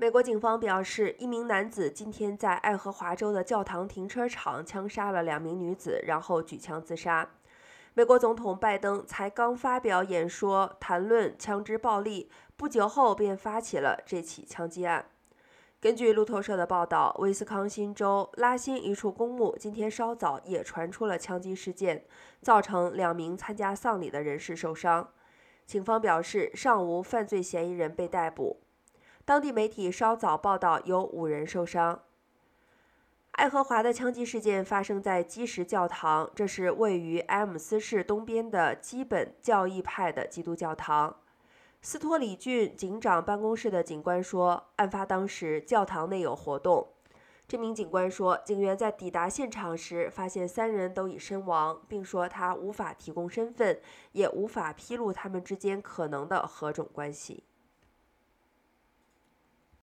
美国警方表示，一名男子今天在爱荷华州的教堂停车场枪杀了两名女子，然后举枪自杀。美国总统拜登才刚发表演说谈论枪支暴力，不久后便发起了这起枪击案。根据路透社的报道，威斯康星州拉辛一处公墓今天稍早也传出了枪击事件，造成两名参加丧礼的人士受伤。警方表示，尚无犯罪嫌疑人被逮捕。当地媒体稍早报道有五人受伤。爱荷华的枪击事件发生在基什教堂，这是位于埃姆斯市东边的基本教义派的基督教堂。斯托里郡警长办公室的警官说，案发当时教堂内有活动。这名警官说，警员在抵达现场时发现三人都已身亡，并说他无法提供身份，也无法披露他们之间可能的何种关系。